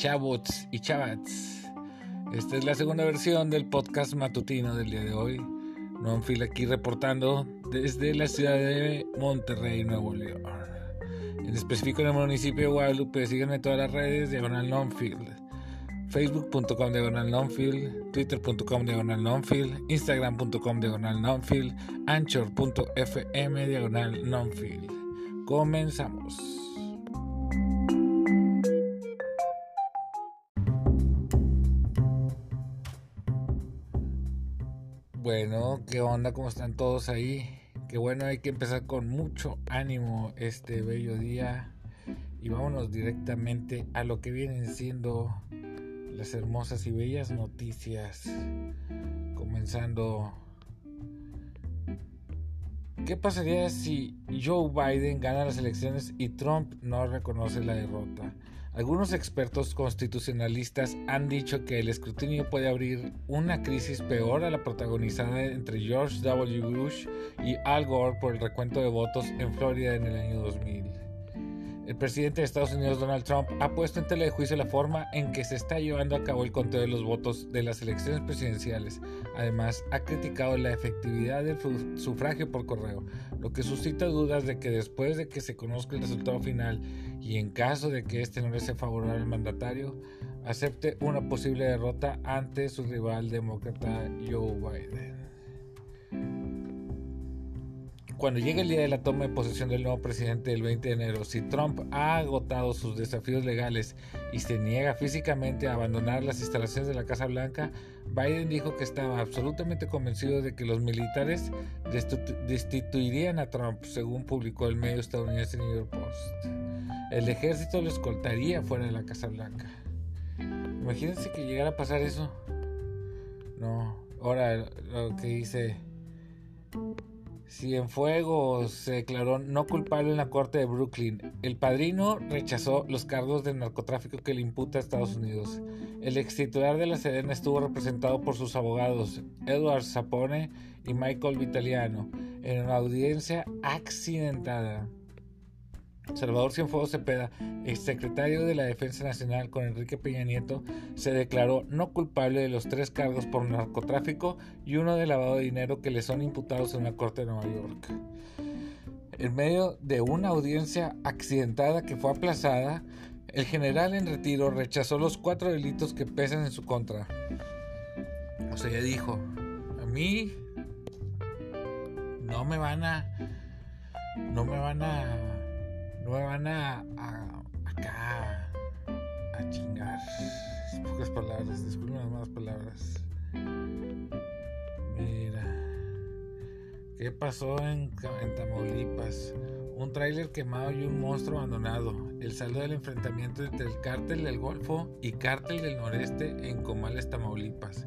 chavos y chavats. Esta es la segunda versión del podcast matutino del día de hoy. Nonfield aquí reportando desde la ciudad de Monterrey, Nuevo León. En específico en el municipio de Guadalupe. Síganme en todas las redes, diagonal Nonfield. Facebook.com diagonal Nonfield, Twitter.com diagonal Nonfield, Instagram.com diagonal Nonfield, Anchor.fm diagonal Nonfield. Comenzamos. Bueno, ¿qué onda? ¿Cómo están todos ahí? Qué bueno, hay que empezar con mucho ánimo este bello día y vámonos directamente a lo que vienen siendo las hermosas y bellas noticias. Comenzando, ¿qué pasaría si Joe Biden gana las elecciones y Trump no reconoce la derrota? Algunos expertos constitucionalistas han dicho que el escrutinio puede abrir una crisis peor a la protagonizada entre George W. Bush y Al Gore por el recuento de votos en Florida en el año 2000. El presidente de Estados Unidos, Donald Trump, ha puesto en tela de juicio la forma en que se está llevando a cabo el conteo de los votos de las elecciones presidenciales. Además, ha criticado la efectividad del sufragio por correo, lo que suscita dudas de que después de que se conozca el resultado final y en caso de que este no le sea favorable al mandatario, acepte una posible derrota ante su rival demócrata Joe Biden. Cuando llegue el día de la toma de posesión del nuevo presidente el 20 de enero, si Trump ha agotado sus desafíos legales y se niega físicamente a abandonar las instalaciones de la Casa Blanca, Biden dijo que estaba absolutamente convencido de que los militares destituirían a Trump, según publicó el medio estadounidense New York Post. El ejército lo escoltaría fuera de la Casa Blanca. Imagínense que llegara a pasar eso. No, ahora lo que dice Cienfuegos se declaró no culpable en la corte de Brooklyn. El padrino rechazó los cargos de narcotráfico que le imputa a Estados Unidos. El ex titular de la Sedena estuvo representado por sus abogados, Edward Sapone y Michael Vitaliano, en una audiencia accidentada. Salvador Cienfuegos Cepeda, exsecretario de la Defensa Nacional con Enrique Peña Nieto, se declaró no culpable de los tres cargos por narcotráfico y uno de lavado de dinero que le son imputados en una corte de Nueva York. En medio de una audiencia accidentada que fue aplazada, el general en retiro rechazó los cuatro delitos que pesan en su contra. O sea, ya dijo, a mí no me van a... No me van a me van a, acá a chingar. Pocas palabras, disculpen las malas palabras. Mira. ¿Qué pasó en, en Tamaulipas? Un tráiler quemado y un monstruo abandonado. El saldo del enfrentamiento entre el cártel del Golfo y cártel del Noreste en Comales, Tamaulipas.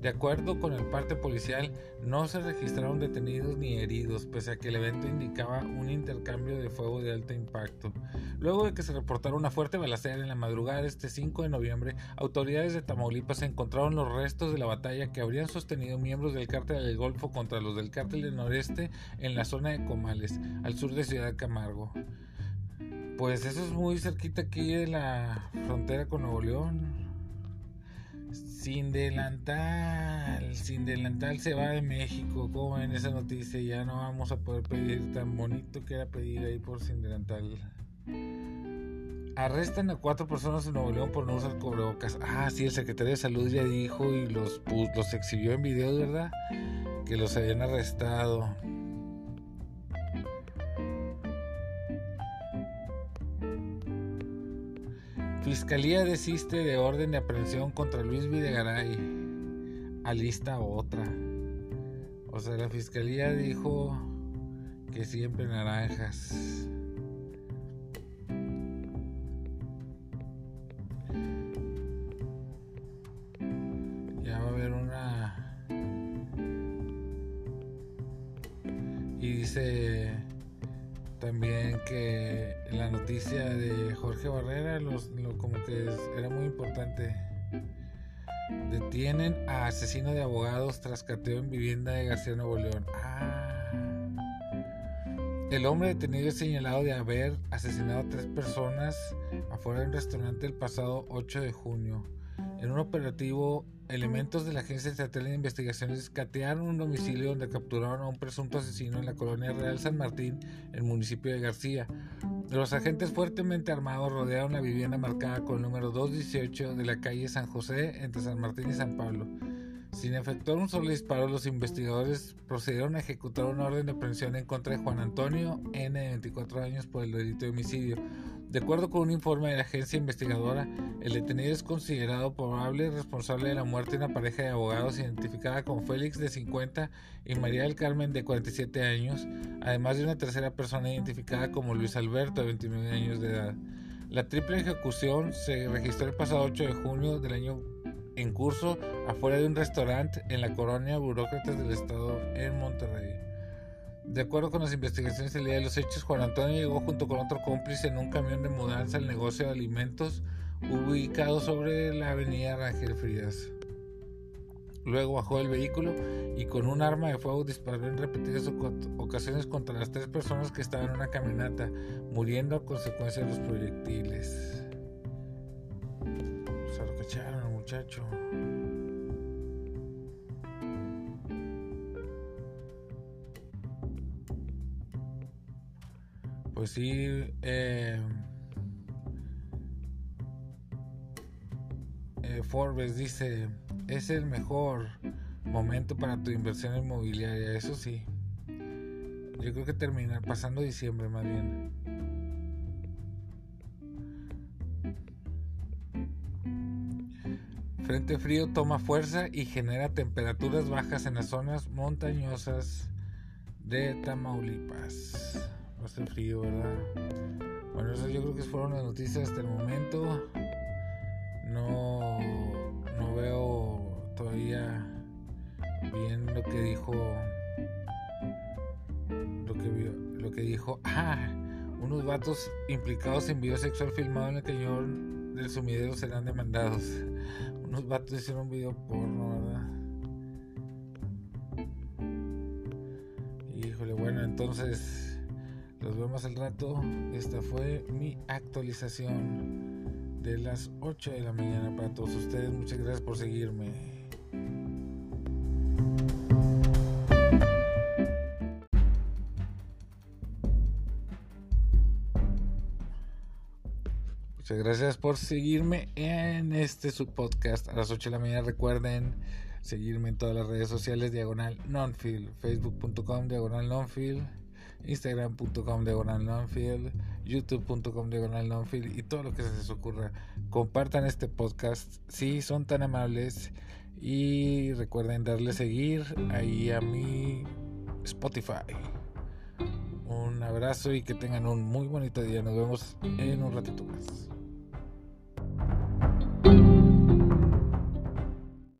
De acuerdo con el parte policial, no se registraron detenidos ni heridos, pese a que el evento indicaba un intercambio de fuego de alto impacto. Luego de que se reportara una fuerte balacera en la madrugada de este 5 de noviembre, autoridades de Tamaulipas encontraron los restos de la batalla que habrían sostenido miembros del cártel del Golfo contra los del cártel del Noreste en la zona de Comales, al sur de Ciudad Camargo. Pues eso es muy cerquita aquí de la frontera con Nuevo León. Sin delantal, sin delantal se va de México. Como en esa noticia, ya no vamos a poder pedir tan bonito que era pedir ahí por sin delantal. Arrestan a cuatro personas en Nuevo León por no usar cubrebocas. Ah, sí, el secretario de salud ya dijo y los, los exhibió en video, ¿verdad? Que los habían arrestado. Fiscalía desiste de orden de aprehensión contra Luis Videgaray. Alista otra. O sea, la fiscalía dijo que siempre naranjas. Ya va a haber una. Y dice también que la noticia de Jorge Barrera lo, como era muy importante. Detienen a asesino de abogados tras cateo en vivienda de García Nuevo León. Ah. El hombre detenido es señalado de haber asesinado a tres personas afuera de un restaurante el pasado 8 de junio. En un operativo, elementos de la Agencia Estatal de Investigaciones catearon un domicilio donde capturaron a un presunto asesino en la colonia Real San Martín, el municipio de García. Los agentes fuertemente armados rodearon la vivienda marcada con el número 218 de la calle San José entre San Martín y San Pablo. Sin efectuar un solo disparo, los investigadores procedieron a ejecutar una orden de aprehensión en contra de Juan Antonio N, de 24 años, por el delito de homicidio. De acuerdo con un informe de la agencia investigadora, el detenido es considerado probable responsable de la muerte de una pareja de abogados identificada como Félix de 50 y María del Carmen de 47 años, además de una tercera persona identificada como Luis Alberto de 29 años de edad. La triple ejecución se registró el pasado 8 de junio del año en curso afuera de un restaurante en la colonia Burócratas del Estado en Monterrey. De acuerdo con las investigaciones del día de los hechos, Juan Antonio llegó junto con otro cómplice en un camión de mudanza al negocio de alimentos ubicado sobre la avenida Rangel Frías. Luego bajó del vehículo y con un arma de fuego disparó en repetidas ocasiones contra las tres personas que estaban en una caminata, muriendo a consecuencia de los proyectiles. Se lo cacharon muchacho. Pues sí, eh, eh, Forbes dice, es el mejor momento para tu inversión inmobiliaria, eso sí. Yo creo que terminar pasando diciembre más bien. Frente frío toma fuerza y genera temperaturas bajas en las zonas montañosas de Tamaulipas. Hace frío, ¿verdad? Bueno, eso yo creo que fueron las noticias hasta el momento. No, no veo todavía bien lo que dijo. Lo que, lo que dijo. Ah, unos vatos implicados en video sexual filmado en el cañón del sumidero serán demandados unos vatos hicieron un video porno, ¿verdad? Híjole, bueno, entonces los vemos al rato. Esta fue mi actualización de las 8 de la mañana para todos ustedes. Muchas gracias por seguirme. Muchas gracias por seguirme en este subpodcast a las 8 de la mañana. Recuerden seguirme en todas las redes sociales, diagonal nonfield, facebook.com, diagonal nonfield, instagram.com, diagonal nonfield, youtube.com, diagonal nonfield y todo lo que se les ocurra. Compartan este podcast si son tan amables y recuerden darle seguir ahí a mi Spotify. Un abrazo y que tengan un muy bonito día. Nos vemos en un ratito más.